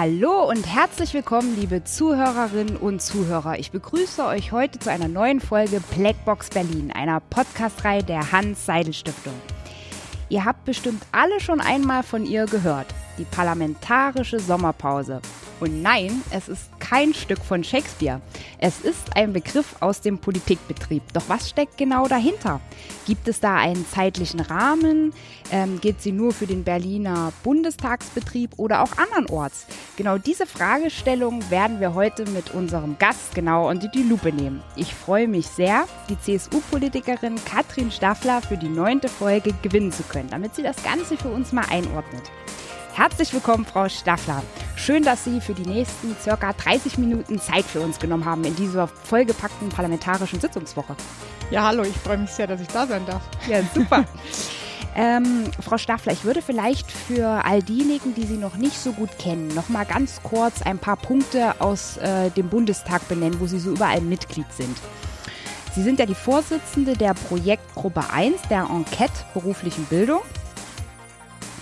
Hallo und herzlich willkommen, liebe Zuhörerinnen und Zuhörer. Ich begrüße euch heute zu einer neuen Folge Blackbox Berlin, einer Podcastreihe der Hans-Seidel-Stiftung. Ihr habt bestimmt alle schon einmal von ihr gehört. Die parlamentarische Sommerpause. Und nein, es ist kein Stück von Shakespeare. Es ist ein Begriff aus dem Politikbetrieb. Doch was steckt genau dahinter? Gibt es da einen zeitlichen Rahmen? Ähm, geht sie nur für den Berliner Bundestagsbetrieb oder auch andernorts? Genau diese Fragestellung werden wir heute mit unserem Gast genau unter die Lupe nehmen. Ich freue mich sehr, die CSU-Politikerin Katrin Staffler für die neunte Folge gewinnen zu können, damit sie das Ganze für uns mal einordnet. Herzlich willkommen, Frau Staffler. Schön, dass Sie für die nächsten circa 30 Minuten Zeit für uns genommen haben in dieser vollgepackten parlamentarischen Sitzungswoche. Ja, hallo, ich freue mich sehr, dass ich da sein darf. Ja, super. Ähm, Frau Staffler, ich würde vielleicht für all diejenigen, die Sie noch nicht so gut kennen, noch mal ganz kurz ein paar Punkte aus äh, dem Bundestag benennen, wo Sie so überall Mitglied sind. Sie sind ja die Vorsitzende der Projektgruppe 1 der Enquete beruflichen Bildung.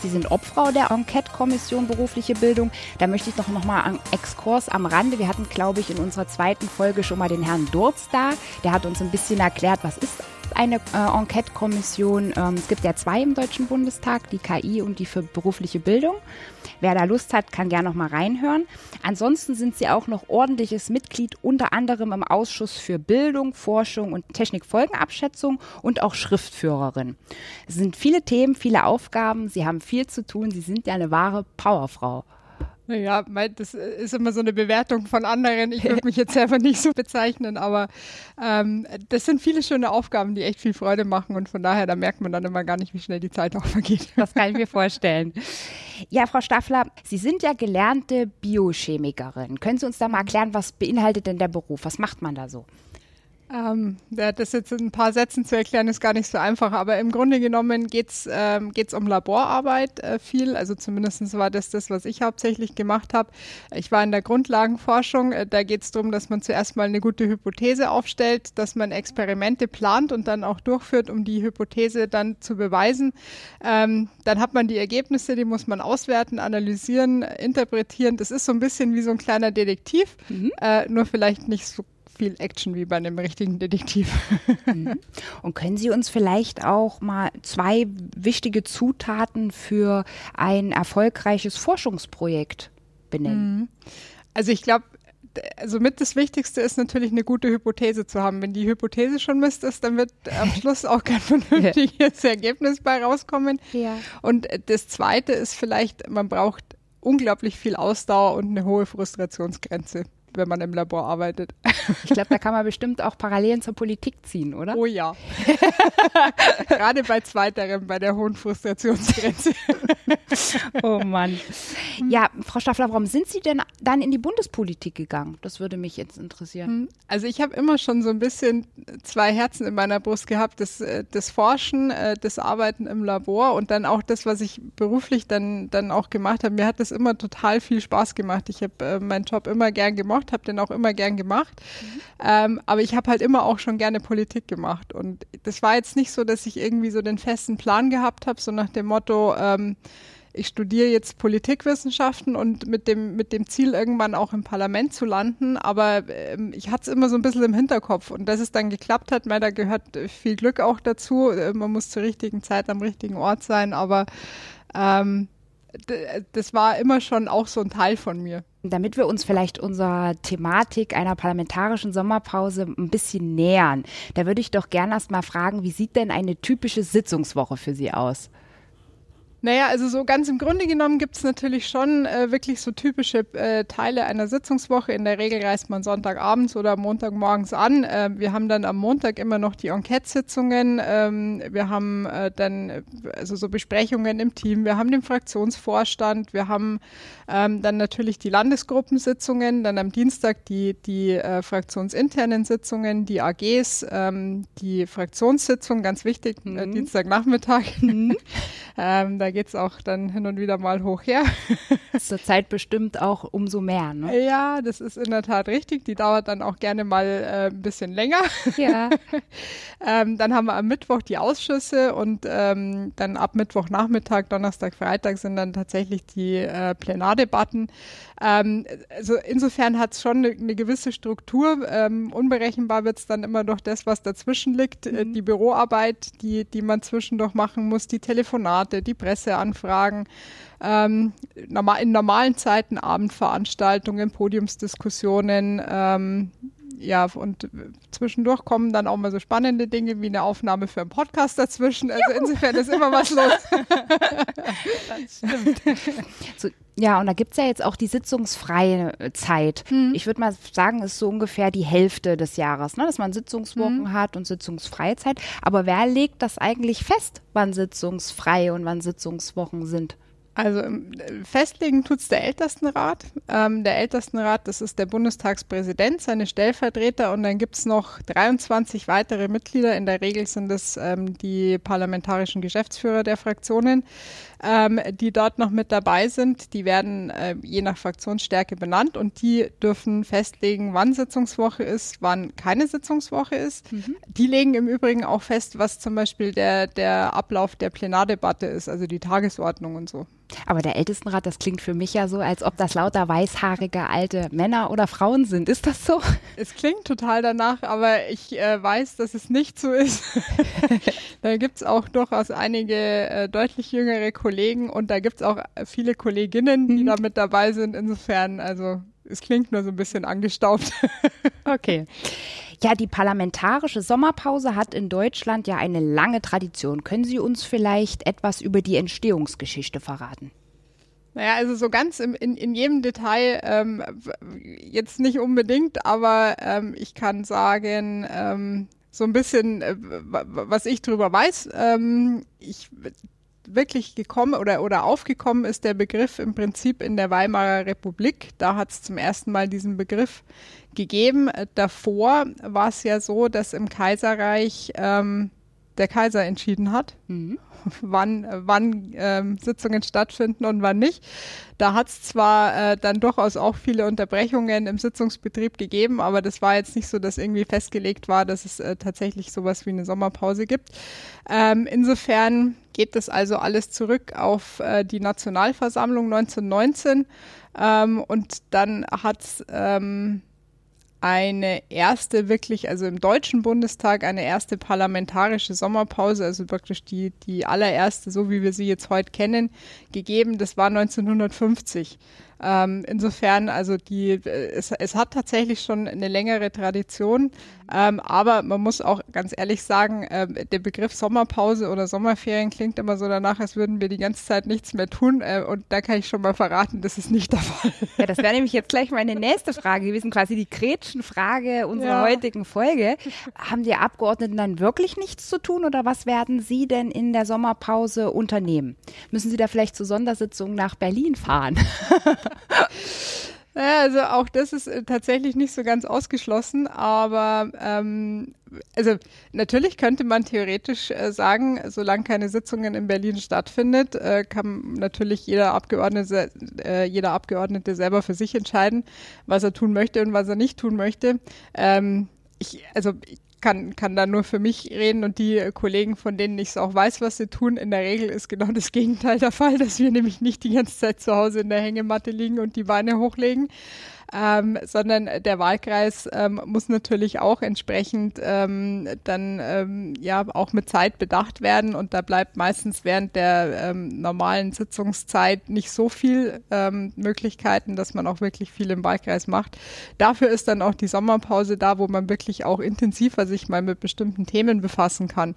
Sie sind Obfrau der Enquete-Kommission berufliche Bildung. Da möchte ich doch nochmal einen Exkurs am Rande. Wir hatten, glaube ich, in unserer zweiten Folge schon mal den Herrn Durz da. Der hat uns ein bisschen erklärt, was ist eine äh, Enquete-Kommission. Ähm, es gibt ja zwei im Deutschen Bundestag, die KI und die für berufliche Bildung. Wer da Lust hat, kann gerne noch mal reinhören. Ansonsten sind sie auch noch ordentliches Mitglied, unter anderem im Ausschuss für Bildung, Forschung und Technikfolgenabschätzung und auch Schriftführerin. Es sind viele Themen, viele Aufgaben. Sie haben viel zu tun. Sie sind ja eine wahre Powerfrau. Naja, das ist immer so eine Bewertung von anderen. Ich würde mich jetzt selber nicht so bezeichnen, aber ähm, das sind viele schöne Aufgaben, die echt viel Freude machen und von daher, da merkt man dann immer gar nicht, wie schnell die Zeit auch vergeht. Das kann ich mir vorstellen. Ja, Frau Staffler, Sie sind ja gelernte Biochemikerin. Können Sie uns da mal erklären, was beinhaltet denn der Beruf? Was macht man da so? Ähm, das jetzt in ein paar Sätzen zu erklären, ist gar nicht so einfach, aber im Grunde genommen geht es ähm, geht's um Laborarbeit äh, viel. Also zumindest war das das, was ich hauptsächlich gemacht habe. Ich war in der Grundlagenforschung. Äh, da geht es darum, dass man zuerst mal eine gute Hypothese aufstellt, dass man Experimente plant und dann auch durchführt, um die Hypothese dann zu beweisen. Ähm, dann hat man die Ergebnisse, die muss man auswerten, analysieren, interpretieren. Das ist so ein bisschen wie so ein kleiner Detektiv, mhm. äh, nur vielleicht nicht so viel Action wie bei einem richtigen Detektiv. Mhm. Und können Sie uns vielleicht auch mal zwei wichtige Zutaten für ein erfolgreiches Forschungsprojekt benennen? Mhm. Also ich glaube, also mit das Wichtigste ist natürlich eine gute Hypothese zu haben. Wenn die Hypothese schon Mist ist, dann wird am Schluss auch kein vernünftiges Ergebnis bei rauskommen. Ja. Und das Zweite ist vielleicht, man braucht unglaublich viel Ausdauer und eine hohe Frustrationsgrenze wenn man im Labor arbeitet. Ich glaube, da kann man bestimmt auch Parallelen zur Politik ziehen, oder? Oh ja. Gerade bei zweiterem, bei der hohen Frustrationsgrenze. oh Mann. Ja, Frau Staffler, warum sind Sie denn dann in die Bundespolitik gegangen? Das würde mich jetzt interessieren. Hm, also ich habe immer schon so ein bisschen zwei Herzen in meiner Brust gehabt. Das, äh, das Forschen, äh, das Arbeiten im Labor und dann auch das, was ich beruflich dann, dann auch gemacht habe. Mir hat das immer total viel Spaß gemacht. Ich habe äh, meinen Job immer gern gemocht gemacht, habe den auch immer gern gemacht. Mhm. Ähm, aber ich habe halt immer auch schon gerne Politik gemacht. Und das war jetzt nicht so, dass ich irgendwie so den festen Plan gehabt habe, so nach dem Motto, ähm, ich studiere jetzt Politikwissenschaften und mit dem, mit dem Ziel, irgendwann auch im Parlament zu landen. Aber ähm, ich hatte es immer so ein bisschen im Hinterkopf. Und dass es dann geklappt hat, da gehört viel Glück auch dazu. Äh, man muss zur richtigen Zeit am richtigen Ort sein. Aber ähm, das war immer schon auch so ein Teil von mir. Damit wir uns vielleicht unserer Thematik einer parlamentarischen Sommerpause ein bisschen nähern, da würde ich doch gerne erst mal fragen, wie sieht denn eine typische Sitzungswoche für Sie aus? Naja, also so ganz im Grunde genommen gibt es natürlich schon äh, wirklich so typische äh, Teile einer Sitzungswoche. In der Regel reist man Sonntagabends oder Montagmorgens an. Äh, wir haben dann am Montag immer noch die Enquete-Sitzungen. Ähm, wir haben äh, dann also so Besprechungen im Team. Wir haben den Fraktionsvorstand. Wir haben ähm, dann natürlich die Landesgruppensitzungen. Dann am Dienstag die, die äh, fraktionsinternen Sitzungen, die AGs, ähm, die Fraktionssitzung, ganz wichtig, äh, mhm. Dienstagnachmittag. Mhm. ähm, da geht es auch dann hin und wieder mal hoch her. Zur Zeit bestimmt auch umso mehr, ne? Ja, das ist in der Tat richtig. Die dauert dann auch gerne mal äh, ein bisschen länger. Ja. ähm, dann haben wir am Mittwoch die Ausschüsse und ähm, dann ab Mittwochnachmittag, Donnerstag, Freitag sind dann tatsächlich die äh, Plenardebatten. Ähm, also insofern hat es schon eine, eine, gewisse Struktur. Ähm, unberechenbar wird es dann immer durch das, was dazwischen liegt. Äh, mhm. die Büroarbeit, die, die man zwischendurch machen muss, die Telefonate, die Presseanfragen. Ähm, in normalen Zeiten Abendveranstaltungen, Podiumsdiskussionen, ähm, ja, und zwischendurch kommen dann auch mal so spannende Dinge wie eine Aufnahme für einen Podcast dazwischen. Also Juhu. insofern ist immer was los. das stimmt. So, ja, und da gibt es ja jetzt auch die sitzungsfreie Zeit. Hm. Ich würde mal sagen, ist so ungefähr die Hälfte des Jahres, ne? dass man Sitzungswochen hm. hat und sitzungsfreie Zeit. Aber wer legt das eigentlich fest, wann sitzungsfrei und wann Sitzungswochen sind? Also ähm, festlegen tut's der Ältestenrat. Ähm, der Ältestenrat, das ist der Bundestagspräsident, seine Stellvertreter und dann gibt's noch 23 weitere Mitglieder. In der Regel sind es ähm, die parlamentarischen Geschäftsführer der Fraktionen, ähm, die dort noch mit dabei sind. Die werden äh, je nach Fraktionsstärke benannt und die dürfen festlegen, wann Sitzungswoche ist, wann keine Sitzungswoche ist. Mhm. Die legen im Übrigen auch fest, was zum Beispiel der, der Ablauf der Plenardebatte ist, also die Tagesordnung und so. Aber der Ältestenrat, das klingt für mich ja so, als ob das lauter weißhaarige alte Männer oder Frauen sind. Ist das so? Es klingt total danach, aber ich äh, weiß, dass es nicht so ist. da gibt es auch durchaus einige äh, deutlich jüngere Kollegen und da gibt es auch viele Kolleginnen, die mhm. da mit dabei sind. Insofern, also es klingt nur so ein bisschen angestaubt. okay. Ja, die parlamentarische Sommerpause hat in Deutschland ja eine lange Tradition. Können Sie uns vielleicht etwas über die Entstehungsgeschichte verraten? Naja, also so ganz im, in, in jedem Detail ähm, jetzt nicht unbedingt, aber ähm, ich kann sagen, ähm, so ein bisschen, äh, was ich drüber weiß. Ähm, ich wirklich gekommen oder, oder aufgekommen ist der Begriff im Prinzip in der Weimarer Republik. Da hat es zum ersten Mal diesen Begriff gegeben. Davor war es ja so, dass im Kaiserreich ähm, der Kaiser entschieden hat. Mhm. wann, wann ähm, Sitzungen stattfinden und wann nicht. Da hat es zwar äh, dann durchaus auch viele Unterbrechungen im Sitzungsbetrieb gegeben, aber das war jetzt nicht so, dass irgendwie festgelegt war, dass es äh, tatsächlich sowas wie eine Sommerpause gibt. Ähm, insofern geht das also alles zurück auf äh, die Nationalversammlung 1919 ähm, und dann hat ähm, eine erste wirklich, also im Deutschen Bundestag eine erste parlamentarische Sommerpause, also praktisch die, die allererste, so wie wir sie jetzt heute kennen, gegeben. Das war 1950. Ähm, insofern, also die, äh, es, es hat tatsächlich schon eine längere Tradition, ähm, aber man muss auch ganz ehrlich sagen, äh, der Begriff Sommerpause oder Sommerferien klingt immer so danach, als würden wir die ganze Zeit nichts mehr tun. Äh, und da kann ich schon mal verraten, das ist nicht der Fall. Ja, das wäre nämlich jetzt gleich meine nächste Frage gewesen, quasi die Gretchenfrage unserer ja. heutigen Folge. Haben die Abgeordneten dann wirklich nichts zu tun oder was werden Sie denn in der Sommerpause unternehmen? Müssen Sie da vielleicht zur Sondersitzung nach Berlin fahren? Naja, also auch das ist äh, tatsächlich nicht so ganz ausgeschlossen, aber ähm, also natürlich könnte man theoretisch äh, sagen, solange keine Sitzungen in Berlin stattfindet, äh, kann natürlich jeder Abgeordnete, äh, jeder Abgeordnete selber für sich entscheiden, was er tun möchte und was er nicht tun möchte. Ähm, ich, also ich kann, kann da nur für mich reden und die Kollegen, von denen ich es auch weiß, was sie tun. In der Regel ist genau das Gegenteil der Fall, dass wir nämlich nicht die ganze Zeit zu Hause in der Hängematte liegen und die Beine hochlegen, ähm, sondern der Wahlkreis ähm, muss natürlich auch entsprechend ähm, dann ähm, ja auch mit Zeit bedacht werden und da bleibt meistens während der ähm, normalen Sitzungszeit nicht so viel ähm, Möglichkeiten, dass man auch wirklich viel im Wahlkreis macht. Dafür ist dann auch die Sommerpause da, wo man wirklich auch intensiver sich mal mit bestimmten Themen befassen kann.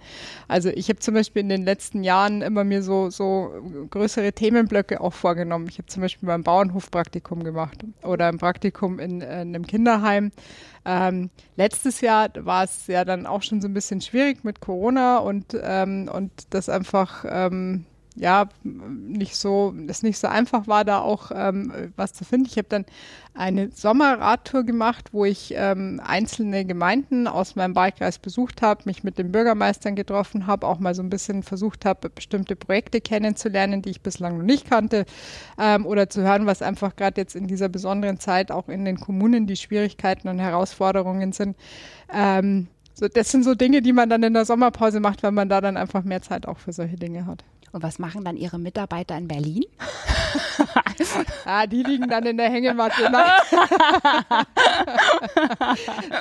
Also ich habe zum Beispiel in den letzten Jahren immer mir so so größere Themenblöcke auch vorgenommen. Ich habe zum Beispiel beim Bauernhofpraktikum gemacht oder im Praktikum Praktikum in, in einem Kinderheim. Ähm, letztes Jahr war es ja dann auch schon so ein bisschen schwierig mit Corona und, ähm, und das einfach ähm, ja, nicht so, es nicht so einfach war, da auch ähm, was zu finden. Ich habe dann eine Sommerradtour gemacht, wo ich ähm, einzelne Gemeinden aus meinem Wahlkreis besucht habe, mich mit den Bürgermeistern getroffen habe, auch mal so ein bisschen versucht habe, bestimmte Projekte kennenzulernen, die ich bislang noch nicht kannte, ähm, oder zu hören, was einfach gerade jetzt in dieser besonderen Zeit auch in den Kommunen die Schwierigkeiten und Herausforderungen sind. Ähm, so, das sind so Dinge, die man dann in der Sommerpause macht, weil man da dann einfach mehr Zeit auch für solche Dinge hat. Und was machen dann Ihre Mitarbeiter in Berlin? ah, die liegen dann in der Hängematte.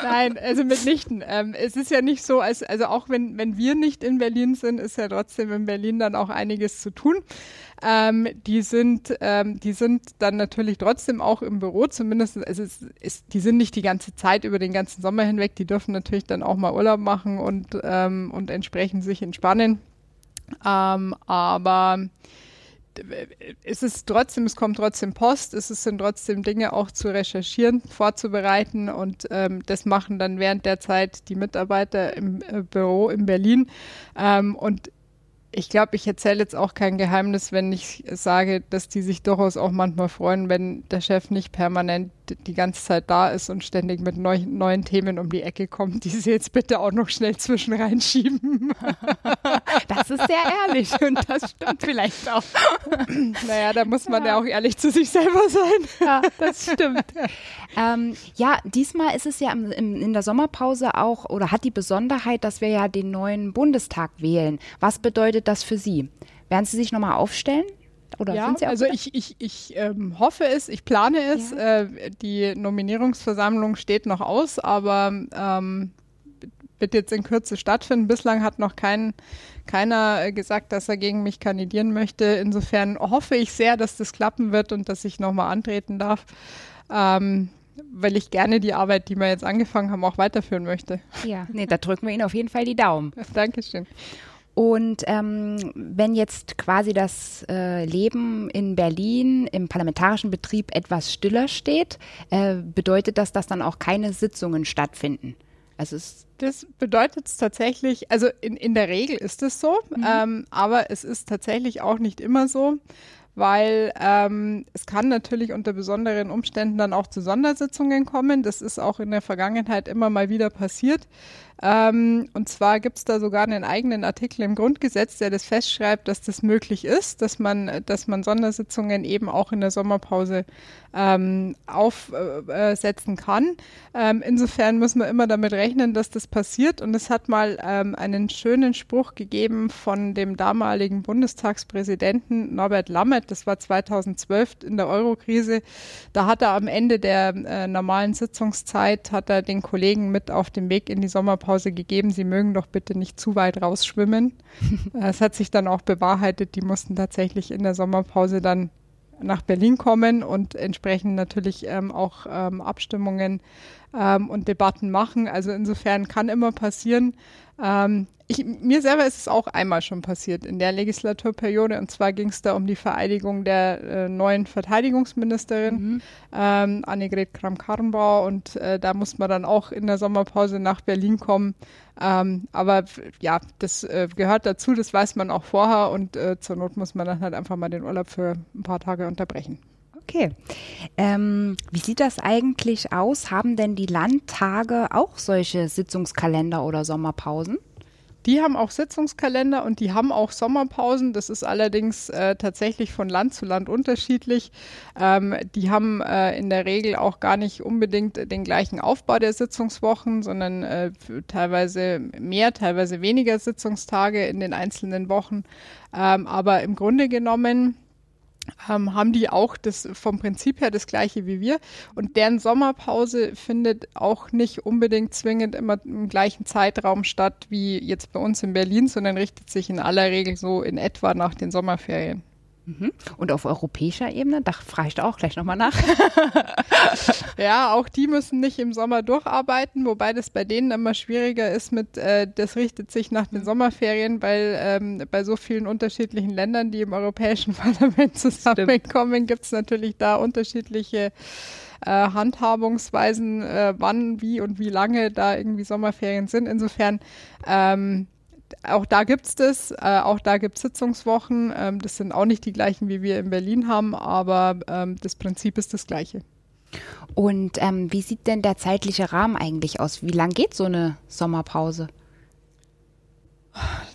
Nein, also mitnichten. Ähm, es ist ja nicht so, als, also auch wenn, wenn wir nicht in Berlin sind, ist ja trotzdem in Berlin dann auch einiges zu tun. Ähm, die sind, ähm, die sind dann natürlich trotzdem auch im Büro, zumindest, es ist, ist, die sind nicht die ganze Zeit über den ganzen Sommer hinweg, die dürfen natürlich dann auch mal Urlaub machen und, ähm, und entsprechend sich entspannen. Ähm, aber es ist trotzdem, es kommt trotzdem Post, es sind trotzdem Dinge auch zu recherchieren, vorzubereiten und ähm, das machen dann während der Zeit die Mitarbeiter im äh, Büro in Berlin. Ähm, und ich glaube, ich erzähle jetzt auch kein Geheimnis, wenn ich sage, dass die sich durchaus auch manchmal freuen, wenn der Chef nicht permanent die ganze Zeit da ist und ständig mit neu, neuen Themen um die Ecke kommt, die sie jetzt bitte auch noch schnell zwischen reinschieben. Das ist sehr ehrlich und das stimmt vielleicht auch. Naja, da muss man ja, ja auch ehrlich zu sich selber sein. Ja, das stimmt. Ähm, ja, diesmal ist es ja im, im, in der Sommerpause auch oder hat die Besonderheit, dass wir ja den neuen Bundestag wählen. Was bedeutet das für Sie? Werden Sie sich nochmal aufstellen? Oder ja, sind Sie auch also ich, ich, ich ähm, hoffe es, ich plane es. Ja. Äh, die Nominierungsversammlung steht noch aus, aber ähm, wird jetzt in Kürze stattfinden. Bislang hat noch kein, keiner gesagt, dass er gegen mich kandidieren möchte. Insofern hoffe ich sehr, dass das klappen wird und dass ich nochmal antreten darf. Ähm, weil ich gerne die Arbeit, die wir jetzt angefangen haben, auch weiterführen möchte. Ja, nee, da drücken wir Ihnen auf jeden Fall die Daumen. Dankeschön. Und ähm, wenn jetzt quasi das äh, Leben in Berlin im parlamentarischen Betrieb etwas stiller steht, äh, bedeutet das, dass dann auch keine Sitzungen stattfinden? Also es das bedeutet es tatsächlich, also in, in der Regel ist es so, mhm. ähm, aber es ist tatsächlich auch nicht immer so weil ähm, es kann natürlich unter besonderen Umständen dann auch zu Sondersitzungen kommen. Das ist auch in der Vergangenheit immer mal wieder passiert. Ähm, und zwar gibt es da sogar einen eigenen Artikel im Grundgesetz, der das festschreibt, dass das möglich ist, dass man, dass man Sondersitzungen eben auch in der Sommerpause ähm, aufsetzen äh, kann. Ähm, insofern müssen wir immer damit rechnen, dass das passiert. Und es hat mal ähm, einen schönen Spruch gegeben von dem damaligen Bundestagspräsidenten Norbert Lammert. Das war 2012 in der Eurokrise. Da hat er am Ende der äh, normalen Sitzungszeit hat er den Kollegen mit auf den Weg in die Sommerpause Sommerpause gegeben, sie mögen doch bitte nicht zu weit rausschwimmen. Es hat sich dann auch bewahrheitet, die mussten tatsächlich in der Sommerpause dann nach Berlin kommen und entsprechend natürlich ähm, auch ähm, Abstimmungen ähm, und Debatten machen. Also insofern kann immer passieren. Ähm, ich, mir selber ist es auch einmal schon passiert in der Legislaturperiode. Und zwar ging es da um die Vereidigung der äh, neuen Verteidigungsministerin, mhm. ähm, Annegret Kramp-Karrenbauer. Und äh, da musste man dann auch in der Sommerpause nach Berlin kommen. Ähm, aber ja, das äh, gehört dazu, das weiß man auch vorher. Und äh, zur Not muss man dann halt einfach mal den Urlaub für ein paar Tage unterbrechen. Okay. Ähm, wie sieht das eigentlich aus? Haben denn die Landtage auch solche Sitzungskalender oder Sommerpausen? Die haben auch Sitzungskalender und die haben auch Sommerpausen. Das ist allerdings äh, tatsächlich von Land zu Land unterschiedlich. Ähm, die haben äh, in der Regel auch gar nicht unbedingt den gleichen Aufbau der Sitzungswochen, sondern äh, teilweise mehr, teilweise weniger Sitzungstage in den einzelnen Wochen. Ähm, aber im Grunde genommen ähm, haben die auch das vom Prinzip her das gleiche wie wir. Und deren Sommerpause findet auch nicht unbedingt zwingend immer im gleichen Zeitraum statt wie jetzt bei uns in Berlin, sondern richtet sich in aller Regel so in etwa nach den Sommerferien. Mhm. Und auf europäischer Ebene, da frage ich da auch gleich nochmal nach. ja, auch die müssen nicht im Sommer durcharbeiten, wobei das bei denen immer schwieriger ist mit, äh, das richtet sich nach den mhm. Sommerferien, weil ähm, bei so vielen unterschiedlichen Ländern, die im Europäischen Parlament zusammenkommen, gibt es natürlich da unterschiedliche äh, Handhabungsweisen, äh, wann, wie und wie lange da irgendwie Sommerferien sind. Insofern ähm, auch da gibt es das, äh, auch da gibt es Sitzungswochen. Ähm, das sind auch nicht die gleichen, wie wir in Berlin haben, aber ähm, das Prinzip ist das gleiche. Und ähm, wie sieht denn der zeitliche Rahmen eigentlich aus? Wie lang geht so eine Sommerpause?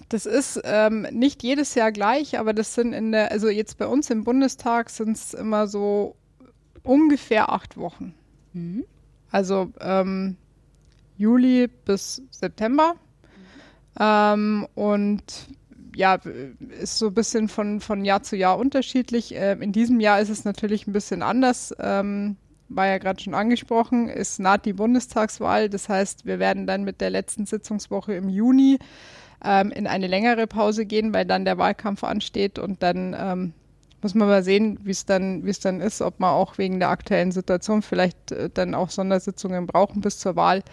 Das ist ähm, nicht jedes Jahr gleich, aber das sind in der, also jetzt bei uns im Bundestag sind es immer so ungefähr acht Wochen. Mhm. Also ähm, Juli bis September. Ähm, und ja, ist so ein bisschen von, von Jahr zu Jahr unterschiedlich. Ähm, in diesem Jahr ist es natürlich ein bisschen anders. Ähm, war ja gerade schon angesprochen, ist naht die Bundestagswahl. Das heißt, wir werden dann mit der letzten Sitzungswoche im Juni ähm, in eine längere Pause gehen, weil dann der Wahlkampf ansteht und dann ähm, muss man mal sehen, wie es dann, es dann ist, ob man auch wegen der aktuellen Situation vielleicht äh, dann auch Sondersitzungen brauchen bis zur Wahl.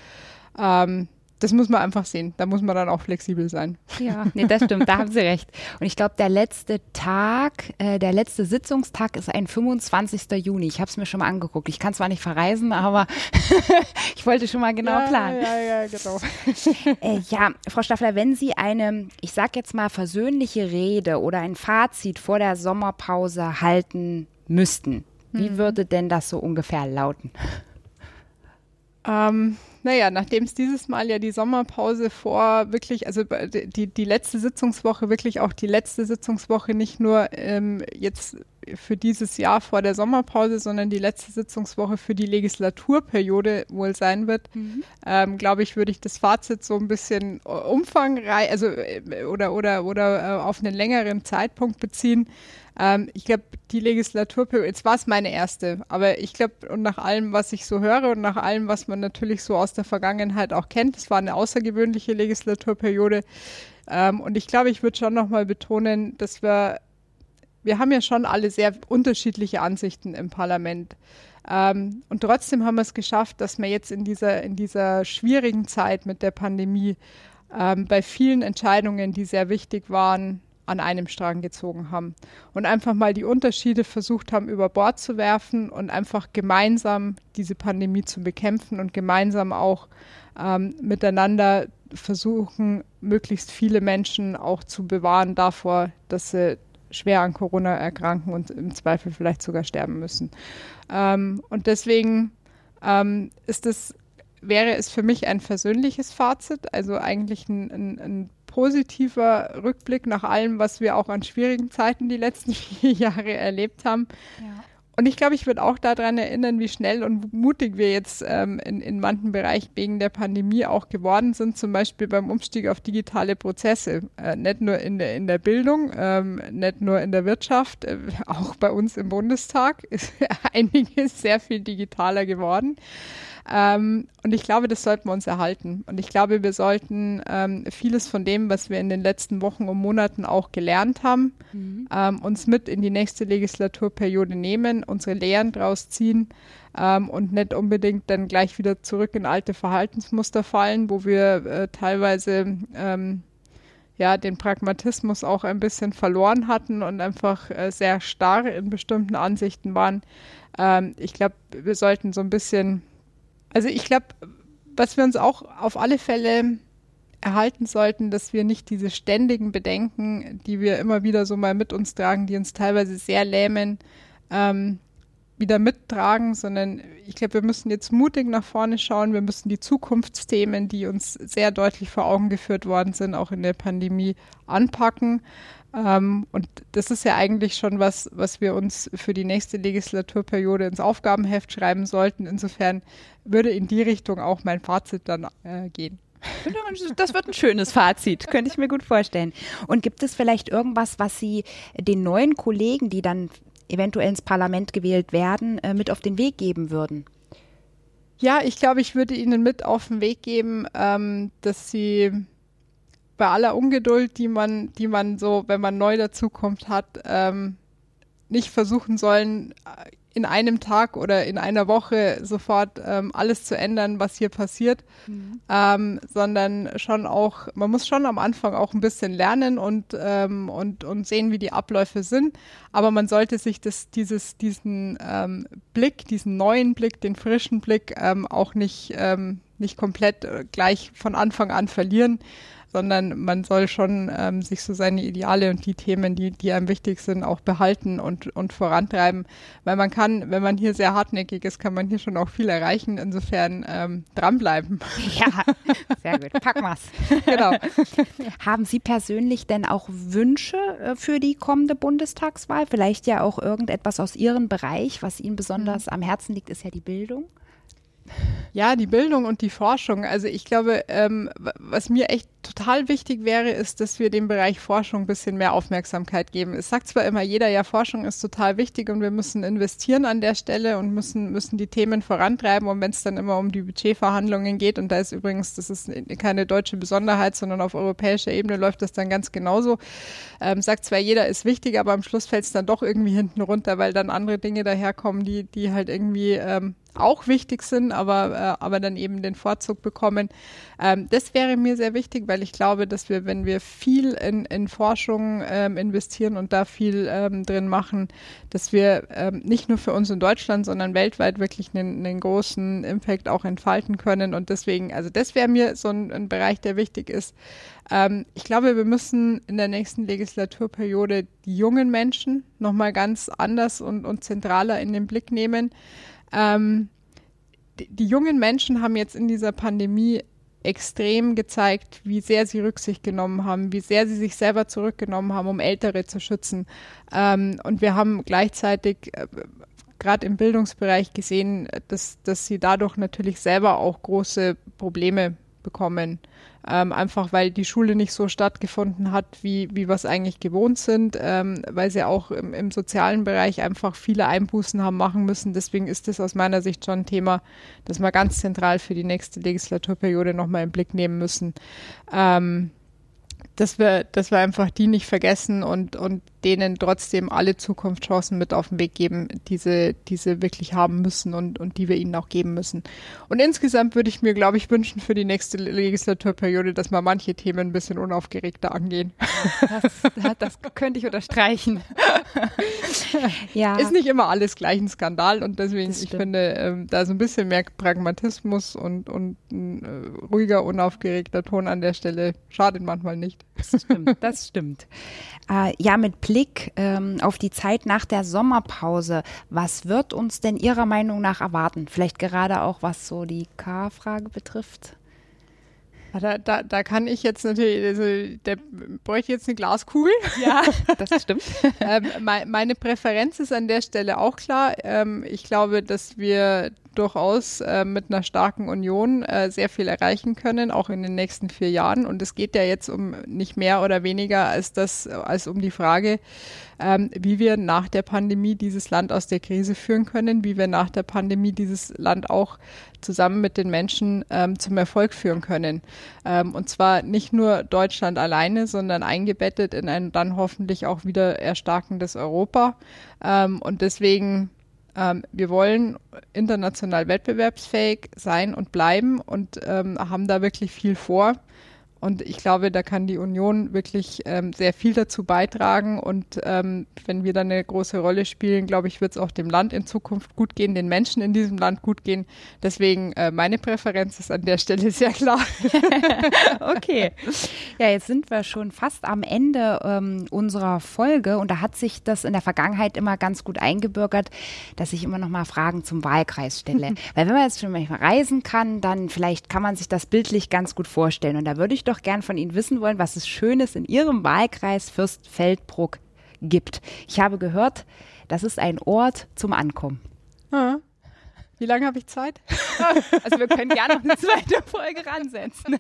Ähm, das muss man einfach sehen. Da muss man dann auch flexibel sein. Ja, nee, das stimmt, da haben Sie recht. Und ich glaube, der letzte Tag, äh, der letzte Sitzungstag ist ein 25. Juni. Ich habe es mir schon mal angeguckt. Ich kann zwar nicht verreisen, aber ich wollte schon mal genau ja, planen. Ja, ja, genau. äh, ja, Frau Staffler, wenn Sie eine, ich sag jetzt mal, versöhnliche Rede oder ein Fazit vor der Sommerpause halten müssten, wie mhm. würde denn das so ungefähr lauten? Ähm, naja, nachdem es dieses Mal ja die Sommerpause vor wirklich, also die, die letzte Sitzungswoche, wirklich auch die letzte Sitzungswoche, nicht nur ähm, jetzt für dieses Jahr vor der Sommerpause, sondern die letzte Sitzungswoche für die Legislaturperiode wohl sein wird, mhm. ähm, glaube ich, würde ich das Fazit so ein bisschen umfangreich, also äh, oder oder oder äh, auf einen längeren Zeitpunkt beziehen. Ähm, ich glaube, die Legislaturperiode, jetzt war es meine erste, aber ich glaube, und nach allem, was ich so höre und nach allem, was man natürlich so aus der Vergangenheit auch kennt, es war eine außergewöhnliche Legislaturperiode. Ähm, und ich glaube, ich würde schon nochmal betonen, dass wir, wir haben ja schon alle sehr unterschiedliche Ansichten im Parlament. Ähm, und trotzdem haben wir es geschafft, dass wir jetzt in dieser, in dieser schwierigen Zeit mit der Pandemie ähm, bei vielen Entscheidungen, die sehr wichtig waren, an einem Strang gezogen haben und einfach mal die Unterschiede versucht haben, über Bord zu werfen und einfach gemeinsam diese Pandemie zu bekämpfen und gemeinsam auch ähm, miteinander versuchen, möglichst viele Menschen auch zu bewahren davor, dass sie schwer an Corona erkranken und im Zweifel vielleicht sogar sterben müssen. Ähm, und deswegen ähm, ist es, wäre es für mich ein versöhnliches Fazit, also eigentlich ein, ein, ein positiver Rückblick nach allem, was wir auch an schwierigen Zeiten die letzten vier Jahre erlebt haben. Ja. Und ich glaube, ich würde auch daran erinnern, wie schnell und mutig wir jetzt ähm, in, in manchen Bereichen wegen der Pandemie auch geworden sind, zum Beispiel beim Umstieg auf digitale Prozesse. Äh, nicht nur in der, in der Bildung, ähm, nicht nur in der Wirtschaft, äh, auch bei uns im Bundestag ist einiges sehr viel digitaler geworden. Ähm, und ich glaube, das sollten wir uns erhalten. Und ich glaube, wir sollten ähm, vieles von dem, was wir in den letzten Wochen und Monaten auch gelernt haben, mhm. ähm, uns mit in die nächste Legislaturperiode nehmen, unsere Lehren draus ziehen ähm, und nicht unbedingt dann gleich wieder zurück in alte Verhaltensmuster fallen, wo wir äh, teilweise ähm, ja, den Pragmatismus auch ein bisschen verloren hatten und einfach äh, sehr starr in bestimmten Ansichten waren. Ähm, ich glaube, wir sollten so ein bisschen also ich glaube, was wir uns auch auf alle Fälle erhalten sollten, dass wir nicht diese ständigen Bedenken, die wir immer wieder so mal mit uns tragen, die uns teilweise sehr lähmen, ähm, wieder mittragen, sondern ich glaube, wir müssen jetzt mutig nach vorne schauen. Wir müssen die Zukunftsthemen, die uns sehr deutlich vor Augen geführt worden sind, auch in der Pandemie anpacken. Ähm, und das ist ja eigentlich schon was, was wir uns für die nächste Legislaturperiode ins Aufgabenheft schreiben sollten. Insofern würde in die Richtung auch mein Fazit dann äh, gehen. Das wird ein schönes Fazit, könnte ich mir gut vorstellen. Und gibt es vielleicht irgendwas, was Sie den neuen Kollegen, die dann eventuell ins Parlament gewählt werden, äh, mit auf den Weg geben würden? Ja, ich glaube, ich würde Ihnen mit auf den Weg geben, ähm, dass Sie bei aller Ungeduld, die man, die man so, wenn man neu dazukommt, hat, ähm, nicht versuchen sollen, äh, in einem Tag oder in einer Woche sofort ähm, alles zu ändern, was hier passiert, mhm. ähm, sondern schon auch, man muss schon am Anfang auch ein bisschen lernen und, ähm, und, und sehen, wie die Abläufe sind. Aber man sollte sich das, dieses, diesen ähm, Blick, diesen neuen Blick, den frischen Blick ähm, auch nicht, ähm, nicht komplett äh, gleich von Anfang an verlieren sondern man soll schon ähm, sich so seine Ideale und die Themen, die, die einem wichtig sind, auch behalten und, und vorantreiben. Weil man kann, wenn man hier sehr hartnäckig ist, kann man hier schon auch viel erreichen. Insofern ähm, dranbleiben. Ja, sehr gut. Packen wir's. Genau. Haben Sie persönlich denn auch Wünsche äh, für die kommende Bundestagswahl? Vielleicht ja auch irgendetwas aus Ihrem Bereich, was Ihnen besonders mhm. am Herzen liegt, ist ja die Bildung. Ja, die Bildung und die Forschung. Also ich glaube, ähm, was mir echt total wichtig wäre, ist, dass wir dem Bereich Forschung ein bisschen mehr Aufmerksamkeit geben. Es sagt zwar immer jeder, ja, Forschung ist total wichtig und wir müssen investieren an der Stelle und müssen, müssen die Themen vorantreiben. Und wenn es dann immer um die Budgetverhandlungen geht, und da ist übrigens, das ist keine deutsche Besonderheit, sondern auf europäischer Ebene läuft das dann ganz genauso. Ähm, sagt zwar jeder, ist wichtig, aber am Schluss fällt es dann doch irgendwie hinten runter, weil dann andere Dinge daherkommen, die, die halt irgendwie ähm, auch wichtig sind, aber, äh, aber dann eben den Vorzug bekommen. Ähm, das wäre mir sehr wichtig, weil ich glaube, dass wir, wenn wir viel in, in Forschung ähm, investieren und da viel ähm, drin machen, dass wir ähm, nicht nur für uns in Deutschland, sondern weltweit wirklich einen, einen großen Impact auch entfalten können. Und deswegen, also das wäre mir so ein, ein Bereich, der wichtig ist. Ähm, ich glaube, wir müssen in der nächsten Legislaturperiode die jungen Menschen nochmal ganz anders und, und zentraler in den Blick nehmen. Ähm, die, die jungen Menschen haben jetzt in dieser Pandemie extrem gezeigt, wie sehr sie Rücksicht genommen haben, wie sehr sie sich selber zurückgenommen haben, um Ältere zu schützen. Ähm, und wir haben gleichzeitig äh, gerade im Bildungsbereich gesehen, dass, dass sie dadurch natürlich selber auch große Probleme bekommen ähm, einfach weil die Schule nicht so stattgefunden hat, wie, wie wir es eigentlich gewohnt sind, ähm, weil sie auch im, im, sozialen Bereich einfach viele Einbußen haben machen müssen. Deswegen ist das aus meiner Sicht schon ein Thema, das wir ganz zentral für die nächste Legislaturperiode nochmal im Blick nehmen müssen. Ähm, dass wir, dass wir einfach die nicht vergessen und, und denen trotzdem alle Zukunftschancen mit auf den Weg geben, diese, diese wirklich haben müssen und, und die wir ihnen auch geben müssen. Und insgesamt würde ich mir, glaube ich, wünschen für die nächste Legislaturperiode, dass wir manche Themen ein bisschen unaufgeregter angehen. Das, das könnte ich unterstreichen. ja. Ist nicht immer alles gleich ein Skandal und deswegen, ich finde, ähm, da so ein bisschen mehr Pragmatismus und, und ein äh, ruhiger, unaufgeregter Ton an der Stelle schadet manchmal nicht. Das stimmt, das stimmt. Äh, ja, mit Blick ähm, auf die Zeit nach der Sommerpause, was wird uns denn Ihrer Meinung nach erwarten? Vielleicht gerade auch, was so die K-Frage betrifft? Da, da, da kann ich jetzt natürlich, also der bräuchte jetzt eine Glaskugel. Ja, das stimmt. ähm, meine Präferenz ist an der Stelle auch klar. Ähm, ich glaube, dass wir durchaus äh, mit einer starken Union äh, sehr viel erreichen können, auch in den nächsten vier Jahren. Und es geht ja jetzt um nicht mehr oder weniger als das, als um die Frage, ähm, wie wir nach der Pandemie dieses Land aus der Krise führen können, wie wir nach der Pandemie dieses Land auch zusammen mit den Menschen ähm, zum Erfolg führen können. Ähm, und zwar nicht nur Deutschland alleine, sondern eingebettet in ein dann hoffentlich auch wieder erstarkendes Europa. Ähm, und deswegen ähm, wir wollen international wettbewerbsfähig sein und bleiben und ähm, haben da wirklich viel vor. Und ich glaube, da kann die Union wirklich ähm, sehr viel dazu beitragen. Und ähm, wenn wir da eine große Rolle spielen, glaube ich, wird es auch dem Land in Zukunft gut gehen, den Menschen in diesem Land gut gehen. Deswegen äh, meine Präferenz ist an der Stelle sehr klar. okay. Ja, jetzt sind wir schon fast am Ende ähm, unserer Folge und da hat sich das in der Vergangenheit immer ganz gut eingebürgert, dass ich immer noch mal Fragen zum Wahlkreis stelle. Weil wenn man jetzt schon manchmal reisen kann, dann vielleicht kann man sich das bildlich ganz gut vorstellen. Und da würde ich doch gern von Ihnen wissen wollen, was es Schönes in Ihrem Wahlkreis Fürstfeldbruck gibt. Ich habe gehört, das ist ein Ort zum Ankommen. Ah. Wie lange habe ich Zeit? Also wir können gerne noch eine zweite Folge ransetzen.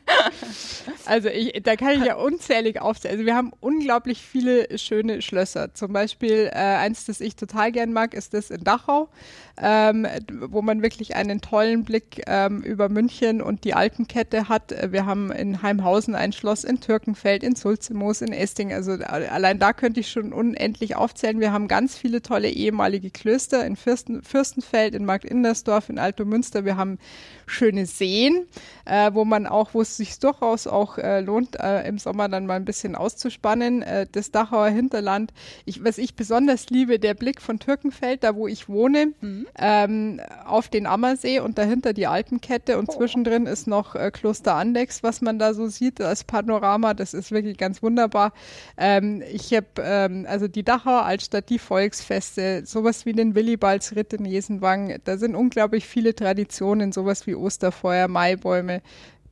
Also ich, da kann ich ja unzählig aufzählen. Also wir haben unglaublich viele schöne Schlösser. Zum Beispiel äh, eins, das ich total gern mag, ist das in Dachau, ähm, wo man wirklich einen tollen Blick ähm, über München und die Alpenkette hat. Wir haben in Heimhausen ein Schloss, in Türkenfeld, in Sulzemoos, in Esting. Also allein da könnte ich schon unendlich aufzählen. Wir haben ganz viele tolle ehemalige Klöster in Fürsten, Fürstenfeld, in Markt Indersdorf Oberstdorf in Altomünster. Wir haben schöne Seen, äh, wo man auch, wo es sich durchaus auch äh, lohnt, äh, im Sommer dann mal ein bisschen auszuspannen. Äh, das Dachauer Hinterland, ich, was ich besonders liebe, der Blick von Türkenfeld, da wo ich wohne, mhm. ähm, auf den Ammersee und dahinter die Alpenkette und oh. zwischendrin ist noch äh, Kloster Andex, was man da so sieht als Panorama. Das ist wirklich ganz wunderbar. Ähm, ich habe ähm, also die Dachauer Altstadt, die Volksfeste, sowas wie den Willibaldsritt in Jesenwang. Da sind unglaublich viele Traditionen, sowas wie Osterfeuer, Maibäume.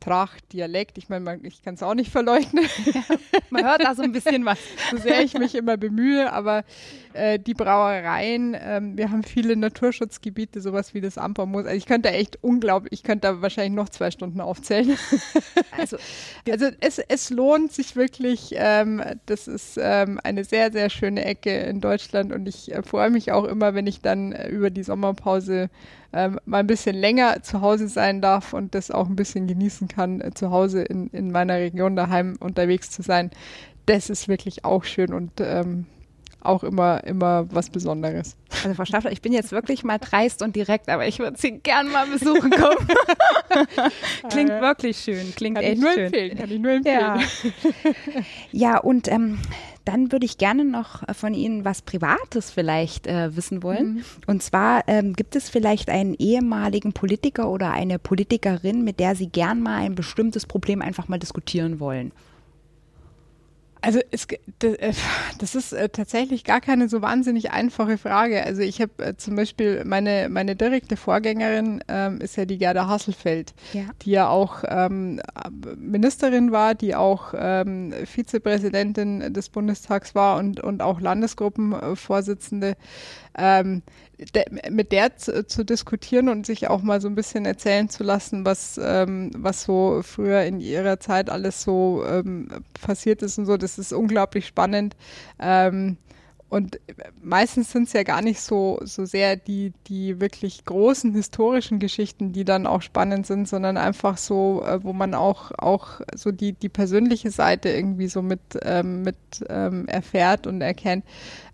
Tracht, Dialekt. Ich meine, ich kann es auch nicht verleugnen. Ja, man hört da so ein bisschen was. so sehr ich mich immer bemühe, aber äh, die Brauereien, ähm, wir haben viele Naturschutzgebiete, sowas wie das Ampermoos. Also ich könnte echt unglaublich, ich könnte da wahrscheinlich noch zwei Stunden aufzählen. also, also es, es lohnt sich wirklich. Ähm, das ist ähm, eine sehr, sehr schöne Ecke in Deutschland und ich äh, freue mich auch immer, wenn ich dann äh, über die Sommerpause ähm, mal ein bisschen länger zu Hause sein darf und das auch ein bisschen genießen kann, äh, zu Hause in, in meiner Region daheim unterwegs zu sein. Das ist wirklich auch schön und ähm, auch immer, immer was Besonderes. Also Frau Staffler, ich bin jetzt wirklich mal dreist und direkt, aber ich würde Sie gern mal besuchen kommen. klingt wirklich schön, klingt kann echt ich nur schön. Empfehlen, kann ich nur empfehlen. Ja, ja und ähm, dann würde ich gerne noch von Ihnen was Privates vielleicht äh, wissen wollen. Mhm. Und zwar ähm, gibt es vielleicht einen ehemaligen Politiker oder eine Politikerin, mit der Sie gern mal ein bestimmtes Problem einfach mal diskutieren wollen? Also es, äh, das ist äh, tatsächlich gar keine so wahnsinnig einfache Frage. Also ich habe äh, zum Beispiel meine, meine direkte Vorgängerin ähm, ist ja die Gerda Hasselfeld, ja. die ja auch ähm, Ministerin war, die auch ähm, Vizepräsidentin des Bundestags war und, und auch Landesgruppenvorsitzende. De, mit der zu, zu, diskutieren und sich auch mal so ein bisschen erzählen zu lassen, was, ähm, was so früher in ihrer Zeit alles so ähm, passiert ist und so, das ist unglaublich spannend. Ähm, und meistens sind es ja gar nicht so, so sehr die, die wirklich großen historischen Geschichten, die dann auch spannend sind, sondern einfach so, äh, wo man auch, auch so die, die persönliche Seite irgendwie so mit, ähm, mit ähm, erfährt und erkennt.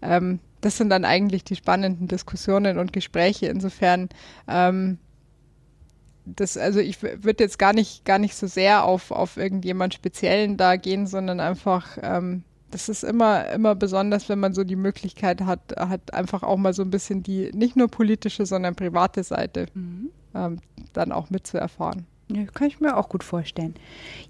Ähm, das sind dann eigentlich die spannenden Diskussionen und Gespräche. Insofern, ähm, das, also ich würde jetzt gar nicht, gar nicht so sehr auf, auf irgendjemand Speziellen da gehen, sondern einfach, ähm, das ist immer, immer besonders, wenn man so die Möglichkeit hat, hat einfach auch mal so ein bisschen die nicht nur politische, sondern private Seite mhm. ähm, dann auch mitzuerfahren. Ja, kann ich mir auch gut vorstellen.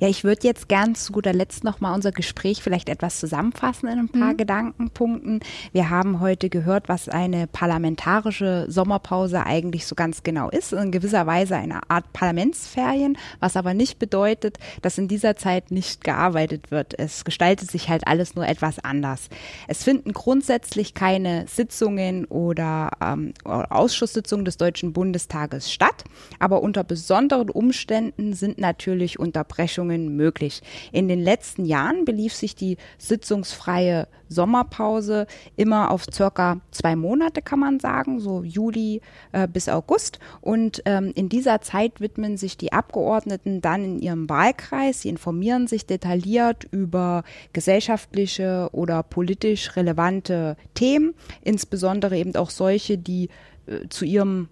Ja, ich würde jetzt gern zu guter Letzt nochmal unser Gespräch vielleicht etwas zusammenfassen in ein paar mhm. Gedankenpunkten. Wir haben heute gehört, was eine parlamentarische Sommerpause eigentlich so ganz genau ist. In gewisser Weise eine Art Parlamentsferien, was aber nicht bedeutet, dass in dieser Zeit nicht gearbeitet wird. Es gestaltet sich halt alles nur etwas anders. Es finden grundsätzlich keine Sitzungen oder ähm, Ausschusssitzungen des Deutschen Bundestages statt, aber unter besonderen Umständen Umständen sind natürlich Unterbrechungen möglich. In den letzten Jahren belief sich die sitzungsfreie Sommerpause immer auf circa zwei Monate, kann man sagen, so Juli äh, bis August. Und ähm, in dieser Zeit widmen sich die Abgeordneten dann in ihrem Wahlkreis. Sie informieren sich detailliert über gesellschaftliche oder politisch relevante Themen, insbesondere eben auch solche, die äh, zu ihrem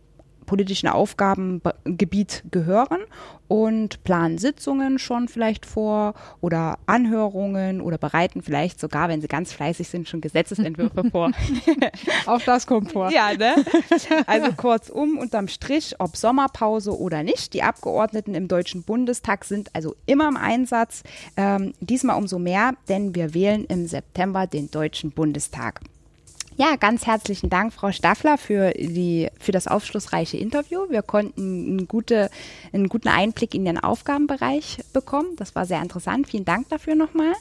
politischen Aufgabengebiet gehören und planen Sitzungen schon vielleicht vor oder Anhörungen oder bereiten vielleicht sogar, wenn sie ganz fleißig sind, schon Gesetzesentwürfe vor. Auch das kommt vor. Ja, ne? Also kurzum, unterm Strich, ob Sommerpause oder nicht, die Abgeordneten im Deutschen Bundestag sind also immer im Einsatz. Ähm, diesmal umso mehr, denn wir wählen im September den Deutschen Bundestag. Ja, ganz herzlichen Dank, Frau Staffler, für, die, für das aufschlussreiche Interview. Wir konnten einen, gute, einen guten Einblick in Ihren Aufgabenbereich bekommen. Das war sehr interessant. Vielen Dank dafür nochmal.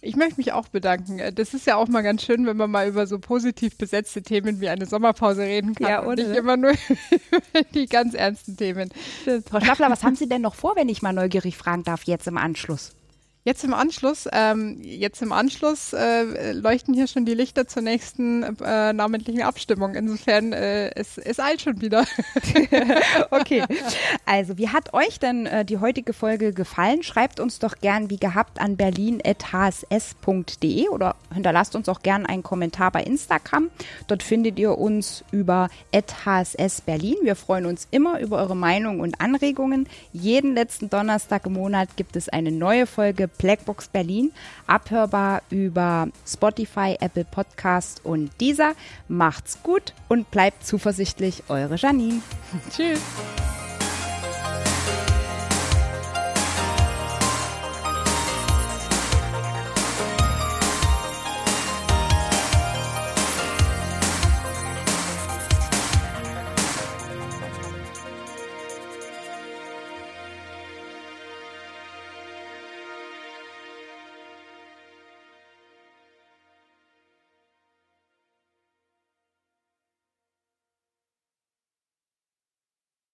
Ich möchte mich auch bedanken. Das ist ja auch mal ganz schön, wenn man mal über so positiv besetzte Themen wie eine Sommerpause reden kann ja, und nicht immer nur über die ganz ernsten Themen. Frau Staffler, was haben Sie denn noch vor, wenn ich mal neugierig fragen darf, jetzt im Anschluss? Jetzt im Anschluss, ähm, jetzt im Anschluss äh, leuchten hier schon die Lichter zur nächsten äh, namentlichen Abstimmung. Insofern äh, es, es eilt schon wieder. okay. Also, wie hat euch denn äh, die heutige Folge gefallen? Schreibt uns doch gern wie gehabt an berlin.hss.de oder hinterlasst uns auch gern einen Kommentar bei Instagram. Dort findet ihr uns über hssberlin. Wir freuen uns immer über eure Meinung und Anregungen. Jeden letzten Donnerstag im Monat gibt es eine neue Folge Blackbox Berlin, abhörbar über Spotify, Apple Podcast und dieser. Macht's gut und bleibt zuversichtlich, eure Janine. Tschüss.